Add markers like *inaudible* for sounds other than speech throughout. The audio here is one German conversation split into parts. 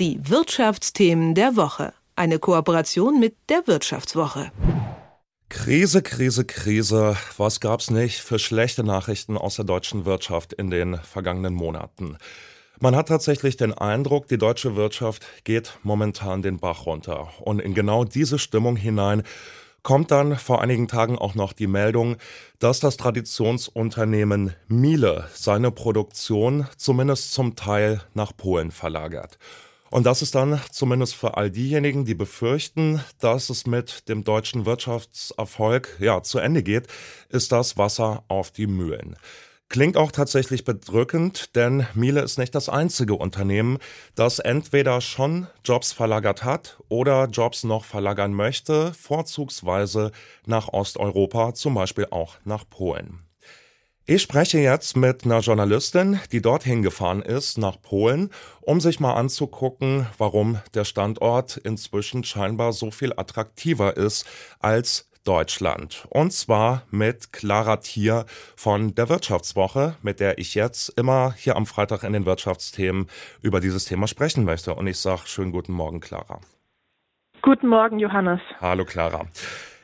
Die Wirtschaftsthemen der Woche. Eine Kooperation mit der Wirtschaftswoche. Krise, Krise, Krise. Was gab's nicht für schlechte Nachrichten aus der deutschen Wirtschaft in den vergangenen Monaten? Man hat tatsächlich den Eindruck, die deutsche Wirtschaft geht momentan den Bach runter. Und in genau diese Stimmung hinein kommt dann vor einigen Tagen auch noch die Meldung, dass das Traditionsunternehmen Miele seine Produktion zumindest zum Teil nach Polen verlagert. Und das ist dann zumindest für all diejenigen, die befürchten, dass es mit dem deutschen Wirtschaftserfolg ja zu Ende geht, ist das Wasser auf die Mühlen. Klingt auch tatsächlich bedrückend, denn Miele ist nicht das einzige Unternehmen, das entweder schon Jobs verlagert hat oder Jobs noch verlagern möchte, vorzugsweise nach Osteuropa, zum Beispiel auch nach Polen. Ich spreche jetzt mit einer Journalistin, die dorthin gefahren ist, nach Polen, um sich mal anzugucken, warum der Standort inzwischen scheinbar so viel attraktiver ist als Deutschland. Und zwar mit Clara Thier von der Wirtschaftswoche, mit der ich jetzt immer hier am Freitag in den Wirtschaftsthemen über dieses Thema sprechen möchte. Und ich sage schönen guten Morgen, Clara. Guten Morgen, Johannes. Hallo, Clara.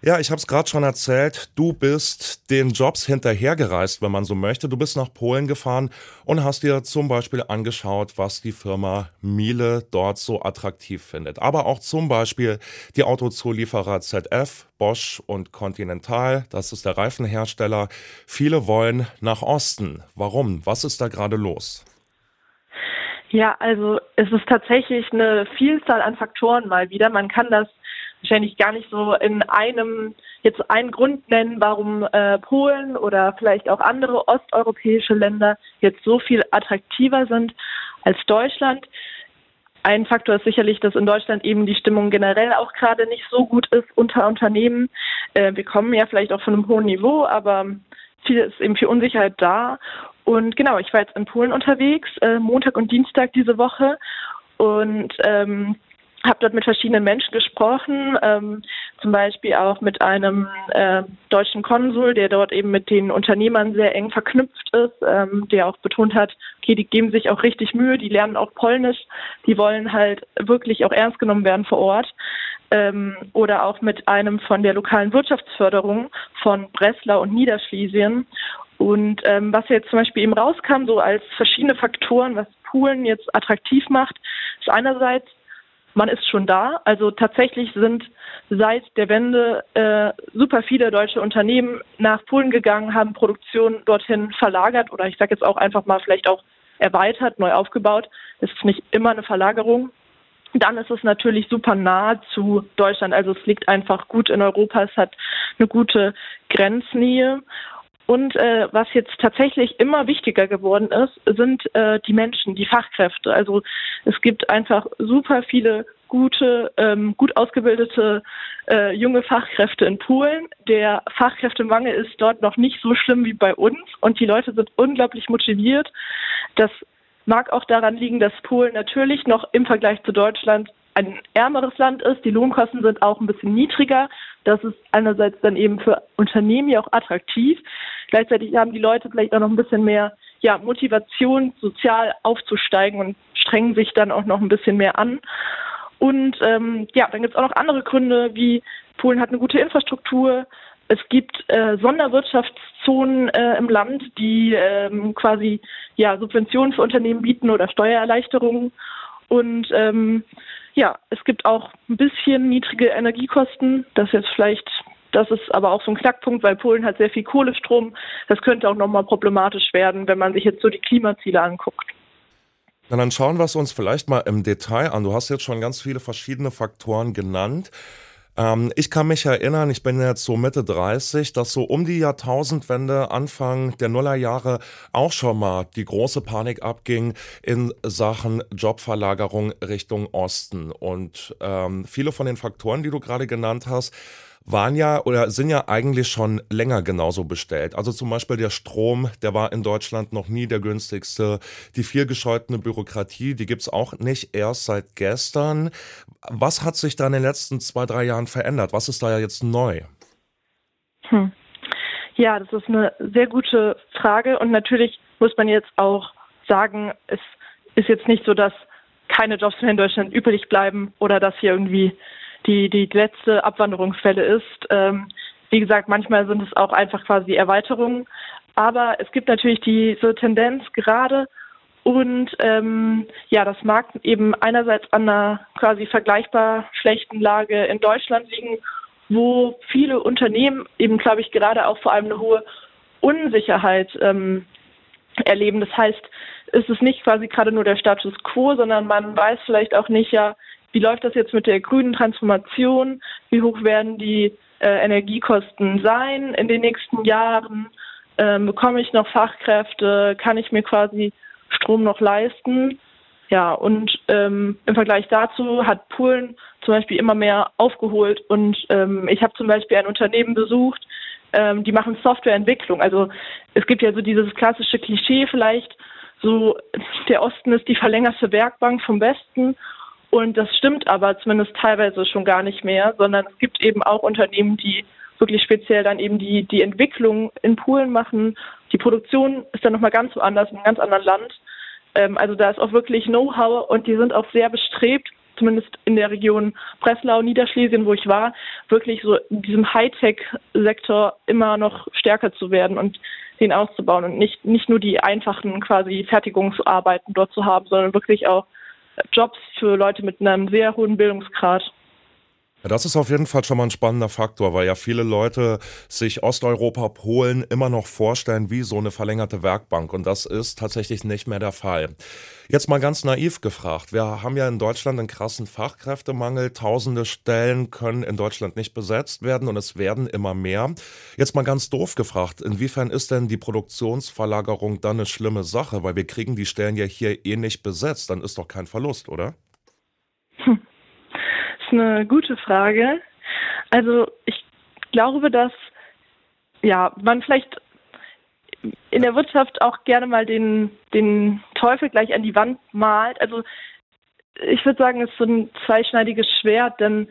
Ja, ich habe es gerade schon erzählt. Du bist den Jobs hinterhergereist, wenn man so möchte. Du bist nach Polen gefahren und hast dir zum Beispiel angeschaut, was die Firma Miele dort so attraktiv findet. Aber auch zum Beispiel die Autozulieferer ZF, Bosch und Continental. Das ist der Reifenhersteller. Viele wollen nach Osten. Warum? Was ist da gerade los? Ja, also es ist tatsächlich eine Vielzahl an Faktoren mal wieder. Man kann das wahrscheinlich gar nicht so in einem jetzt einen Grund nennen, warum äh, Polen oder vielleicht auch andere osteuropäische Länder jetzt so viel attraktiver sind als Deutschland. Ein Faktor ist sicherlich, dass in Deutschland eben die Stimmung generell auch gerade nicht so gut ist unter Unternehmen. Äh, wir kommen ja vielleicht auch von einem hohen Niveau, aber viel ist eben viel Unsicherheit da. Und genau, ich war jetzt in Polen unterwegs, äh, Montag und Dienstag diese Woche. Und ähm, habe dort mit verschiedenen Menschen gesprochen, ähm, zum Beispiel auch mit einem äh, deutschen Konsul, der dort eben mit den Unternehmern sehr eng verknüpft ist, ähm, der auch betont hat, okay, die geben sich auch richtig Mühe, die lernen auch Polnisch, die wollen halt wirklich auch ernst genommen werden vor Ort. Ähm, oder auch mit einem von der lokalen Wirtschaftsförderung von Breslau und Niederschlesien. Und ähm, was jetzt zum Beispiel eben rauskam, so als verschiedene Faktoren, was Polen jetzt attraktiv macht, ist einerseits man ist schon da. Also tatsächlich sind seit der Wende äh, super viele deutsche Unternehmen nach Polen gegangen, haben Produktion dorthin verlagert oder ich sage jetzt auch einfach mal vielleicht auch erweitert, neu aufgebaut. Es ist nicht immer eine Verlagerung. Dann ist es natürlich super nah zu Deutschland. Also es liegt einfach gut in Europa. Es hat eine gute Grenznähe. Und äh, was jetzt tatsächlich immer wichtiger geworden ist, sind äh, die Menschen, die Fachkräfte. Also es gibt einfach super viele gute, ähm, gut ausgebildete äh, junge Fachkräfte in Polen. Der Fachkräftemangel ist dort noch nicht so schlimm wie bei uns und die Leute sind unglaublich motiviert. Das mag auch daran liegen, dass Polen natürlich noch im Vergleich zu Deutschland ein ärmeres Land ist. Die Lohnkosten sind auch ein bisschen niedriger. Das ist einerseits dann eben für Unternehmen ja auch attraktiv. Gleichzeitig haben die Leute vielleicht auch noch ein bisschen mehr ja, Motivation, sozial aufzusteigen und strengen sich dann auch noch ein bisschen mehr an. Und ähm, ja, dann gibt es auch noch andere Gründe, wie Polen hat eine gute Infrastruktur. Es gibt äh, Sonderwirtschaftszonen äh, im Land, die ähm, quasi ja, Subventionen für Unternehmen bieten oder Steuererleichterungen. Und ähm, ja, es gibt auch ein bisschen niedrige Energiekosten. Das jetzt vielleicht, das ist aber auch so ein Knackpunkt, weil Polen hat sehr viel Kohlestrom. Das könnte auch nochmal problematisch werden, wenn man sich jetzt so die Klimaziele anguckt. Dann schauen wir es uns vielleicht mal im Detail an. Du hast jetzt schon ganz viele verschiedene Faktoren genannt. Ähm, ich kann mich erinnern, ich bin jetzt so Mitte 30, dass so um die Jahrtausendwende, Anfang der Nullerjahre auch schon mal die große Panik abging in Sachen Jobverlagerung Richtung Osten. Und ähm, viele von den Faktoren, die du gerade genannt hast, waren ja oder sind ja eigentlich schon länger genauso bestellt. Also zum Beispiel der Strom, der war in Deutschland noch nie der günstigste. Die viel gescheutene Bürokratie, die gibt's auch nicht erst seit gestern. Was hat sich da in den letzten zwei, drei Jahren verändert? Was ist da ja jetzt neu? Hm. Ja, das ist eine sehr gute Frage und natürlich muss man jetzt auch sagen, es ist jetzt nicht so, dass keine Jobs mehr in Deutschland übrig bleiben oder dass hier irgendwie die, die letzte Abwanderungsfälle ist. Ähm, wie gesagt, manchmal sind es auch einfach quasi Erweiterungen. Aber es gibt natürlich diese Tendenz gerade und ähm, ja, das mag eben einerseits an einer quasi vergleichbar schlechten Lage in Deutschland liegen, wo viele Unternehmen eben, glaube ich, gerade auch vor allem eine hohe Unsicherheit ähm, erleben. Das heißt, es ist nicht quasi gerade nur der Status quo, sondern man weiß vielleicht auch nicht, ja, wie läuft das jetzt mit der grünen Transformation, wie hoch werden die äh, Energiekosten sein in den nächsten Jahren, ähm, bekomme ich noch Fachkräfte, kann ich mir quasi Strom noch leisten. Ja, und ähm, im Vergleich dazu hat Polen zum Beispiel immer mehr aufgeholt. Und ähm, ich habe zum Beispiel ein Unternehmen besucht, ähm, die machen Softwareentwicklung. Also es gibt ja so dieses klassische Klischee vielleicht, so der Osten ist die verlängerte Werkbank vom Westen. Und das stimmt aber zumindest teilweise schon gar nicht mehr, sondern es gibt eben auch Unternehmen, die wirklich speziell dann eben die, die Entwicklung in Polen machen. Die Produktion ist dann nochmal ganz woanders, in einem ganz anderen Land. Ähm, also da ist auch wirklich Know-how und die sind auch sehr bestrebt, zumindest in der Region Breslau, Niederschlesien, wo ich war, wirklich so in diesem Hightech-Sektor immer noch stärker zu werden und den auszubauen und nicht, nicht nur die einfachen quasi Fertigungsarbeiten dort zu haben, sondern wirklich auch Jobs für Leute mit einem sehr hohen Bildungsgrad. Das ist auf jeden Fall schon mal ein spannender Faktor, weil ja viele Leute sich Osteuropa, Polen immer noch vorstellen wie so eine verlängerte Werkbank und das ist tatsächlich nicht mehr der Fall. Jetzt mal ganz naiv gefragt. Wir haben ja in Deutschland einen krassen Fachkräftemangel. Tausende Stellen können in Deutschland nicht besetzt werden und es werden immer mehr. Jetzt mal ganz doof gefragt. Inwiefern ist denn die Produktionsverlagerung dann eine schlimme Sache? Weil wir kriegen die Stellen ja hier eh nicht besetzt. Dann ist doch kein Verlust, oder? Hm *laughs* ist eine gute Frage. Also ich glaube, dass ja, man vielleicht in der Wirtschaft auch gerne mal den, den Teufel gleich an die Wand malt. Also ich würde sagen, es ist so ein zweischneidiges Schwert, denn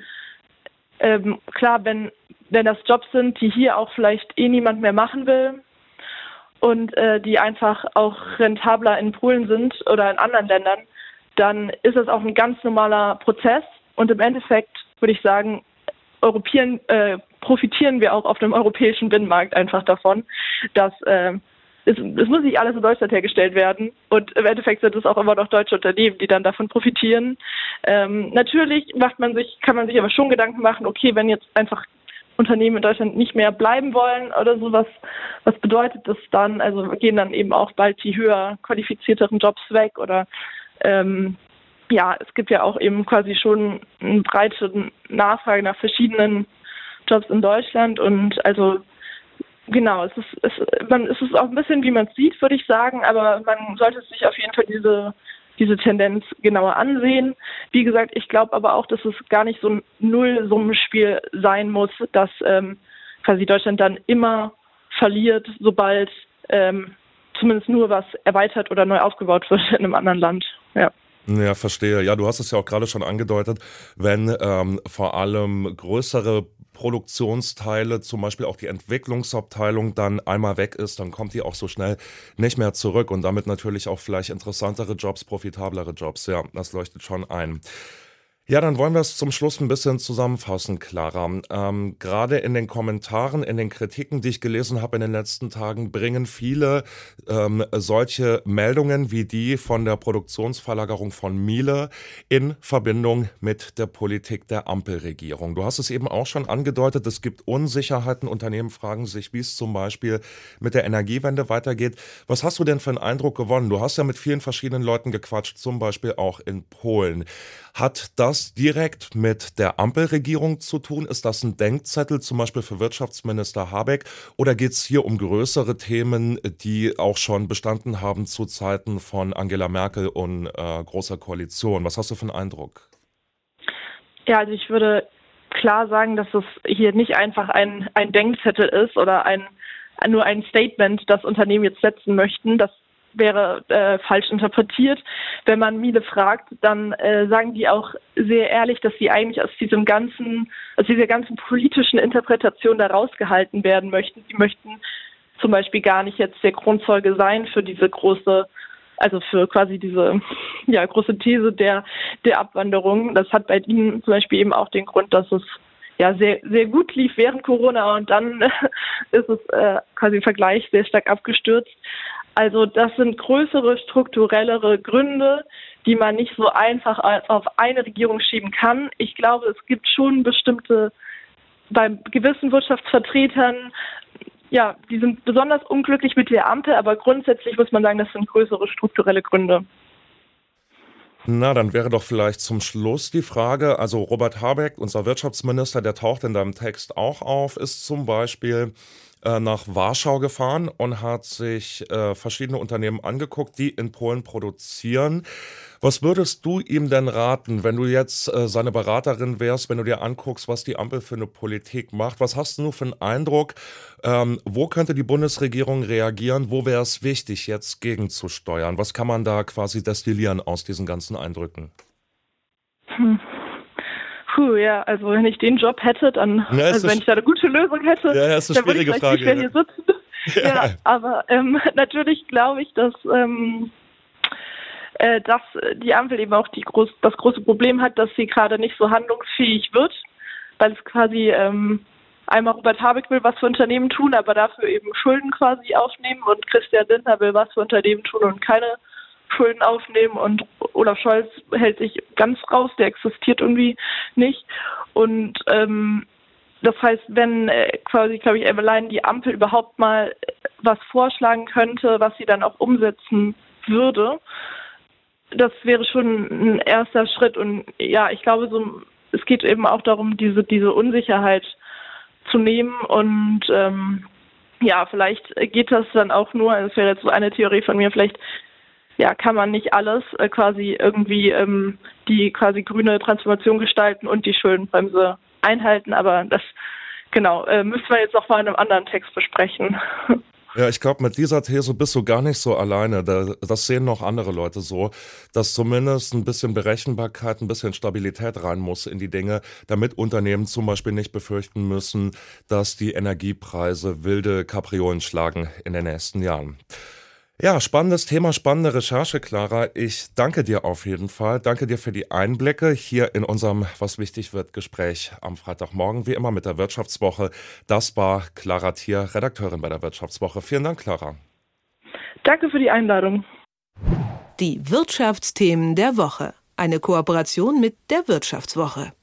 ähm, klar, wenn, wenn das Jobs sind, die hier auch vielleicht eh niemand mehr machen will und äh, die einfach auch rentabler in Polen sind oder in anderen Ländern, dann ist es auch ein ganz normaler Prozess und im Endeffekt würde ich sagen, Europäen, äh, profitieren wir auch auf dem europäischen Binnenmarkt einfach davon, dass äh, es, es muss nicht alles in Deutschland hergestellt werden. Und im Endeffekt sind es auch immer noch deutsche Unternehmen, die dann davon profitieren. Ähm, natürlich macht man sich, kann man sich aber schon Gedanken machen, okay, wenn jetzt einfach Unternehmen in Deutschland nicht mehr bleiben wollen oder sowas, was bedeutet das dann? Also gehen dann eben auch bald die höher qualifizierteren Jobs weg oder ähm, ja, es gibt ja auch eben quasi schon eine breite Nachfrage nach verschiedenen Jobs in Deutschland und also genau, es ist, es, man, es ist auch ein bisschen, wie man es sieht, würde ich sagen, aber man sollte sich auf jeden Fall diese diese Tendenz genauer ansehen. Wie gesagt, ich glaube aber auch, dass es gar nicht so ein Nullsummenspiel sein muss, dass ähm, quasi Deutschland dann immer verliert, sobald ähm, zumindest nur was erweitert oder neu aufgebaut wird in einem anderen Land. Ja. Ja, verstehe. Ja, du hast es ja auch gerade schon angedeutet, wenn ähm, vor allem größere Produktionsteile, zum Beispiel auch die Entwicklungsabteilung dann einmal weg ist, dann kommt die auch so schnell nicht mehr zurück und damit natürlich auch vielleicht interessantere Jobs, profitablere Jobs. Ja, das leuchtet schon ein. Ja, dann wollen wir es zum Schluss ein bisschen zusammenfassen, Clara. Ähm, Gerade in den Kommentaren, in den Kritiken, die ich gelesen habe in den letzten Tagen, bringen viele ähm, solche Meldungen wie die von der Produktionsverlagerung von Miele in Verbindung mit der Politik der Ampelregierung. Du hast es eben auch schon angedeutet, es gibt Unsicherheiten. Unternehmen fragen sich, wie es zum Beispiel mit der Energiewende weitergeht. Was hast du denn für einen Eindruck gewonnen? Du hast ja mit vielen verschiedenen Leuten gequatscht, zum Beispiel auch in Polen. Hat das direkt mit der Ampelregierung zu tun? Ist das ein Denkzettel zum Beispiel für Wirtschaftsminister Habeck? Oder geht es hier um größere Themen, die auch schon bestanden haben zu Zeiten von Angela Merkel und äh, großer Koalition? Was hast du für einen Eindruck? Ja, also ich würde klar sagen, dass es hier nicht einfach ein, ein Denkzettel ist oder ein, nur ein Statement, das Unternehmen jetzt setzen möchten. Das wäre äh, falsch interpretiert. Wenn man Miele fragt, dann äh, sagen die auch sehr ehrlich, dass sie eigentlich aus diesem ganzen, aus dieser ganzen politischen Interpretation da rausgehalten werden möchten. Sie möchten zum Beispiel gar nicht jetzt der Grundzeuge sein für diese große also für quasi diese *laughs* ja, große These der der Abwanderung. Das hat bei Ihnen zum Beispiel eben auch den Grund, dass es ja sehr, sehr gut lief während Corona und dann *laughs* ist es äh, quasi im Vergleich sehr stark abgestürzt. Also das sind größere, strukturellere Gründe, die man nicht so einfach auf eine Regierung schieben kann. Ich glaube, es gibt schon bestimmte, bei gewissen Wirtschaftsvertretern, ja, die sind besonders unglücklich mit der Ampel, aber grundsätzlich muss man sagen, das sind größere strukturelle Gründe. Na, dann wäre doch vielleicht zum Schluss die Frage, also Robert Habeck, unser Wirtschaftsminister, der taucht in deinem Text auch auf, ist zum Beispiel äh, nach Warschau gefahren und hat sich äh, verschiedene Unternehmen angeguckt, die in Polen produzieren. Was würdest du ihm denn raten, wenn du jetzt äh, seine Beraterin wärst, wenn du dir anguckst, was die Ampel für eine Politik macht? Was hast du für einen Eindruck? Ähm, wo könnte die Bundesregierung reagieren? Wo wäre es wichtig, jetzt gegenzusteuern? Was kann man da quasi destillieren aus diesen ganzen Eindrücken? Hm. Puh, ja, also wenn ich den Job hätte, dann, ja, also wenn ich da eine gute Lösung hätte, ja, ja, ist eine dann würde ich Frage, nicht mehr hier sitzen. *laughs* Ja, aber ähm, *laughs* natürlich glaube ich, dass, ähm, äh, dass die Ampel eben auch die groß, das große Problem hat, dass sie gerade nicht so handlungsfähig wird, weil es quasi ähm, einmal Robert Habeck will was für Unternehmen tun, aber dafür eben Schulden quasi aufnehmen und Christian Lindner will was für Unternehmen tun und keine Schulden aufnehmen und Olaf Scholz hält sich ganz raus, der existiert irgendwie nicht. Und ähm, das heißt, wenn äh, quasi, glaube ich, allein die Ampel überhaupt mal was vorschlagen könnte, was sie dann auch umsetzen würde, das wäre schon ein erster Schritt. Und ja, ich glaube, so, es geht eben auch darum, diese, diese Unsicherheit zu nehmen und ähm, ja, vielleicht geht das dann auch nur, das wäre jetzt so eine Theorie von mir, vielleicht ja, kann man nicht alles äh, quasi irgendwie ähm, die quasi grüne Transformation gestalten und die Schuldenbremse einhalten, aber das genau, äh, müssen wir jetzt noch mal in einem anderen Text besprechen. Ja, ich glaube, mit dieser These bist du gar nicht so alleine. Das sehen noch andere Leute so, dass zumindest ein bisschen Berechenbarkeit, ein bisschen Stabilität rein muss in die Dinge, damit Unternehmen zum Beispiel nicht befürchten müssen, dass die Energiepreise wilde Kapriolen schlagen in den nächsten Jahren. Ja, spannendes Thema, spannende Recherche, Clara. Ich danke dir auf jeden Fall. Danke dir für die Einblicke hier in unserem Was wichtig wird Gespräch am Freitagmorgen, wie immer mit der Wirtschaftswoche. Das war Clara Thier, Redakteurin bei der Wirtschaftswoche. Vielen Dank, Clara. Danke für die Einladung. Die Wirtschaftsthemen der Woche. Eine Kooperation mit der Wirtschaftswoche.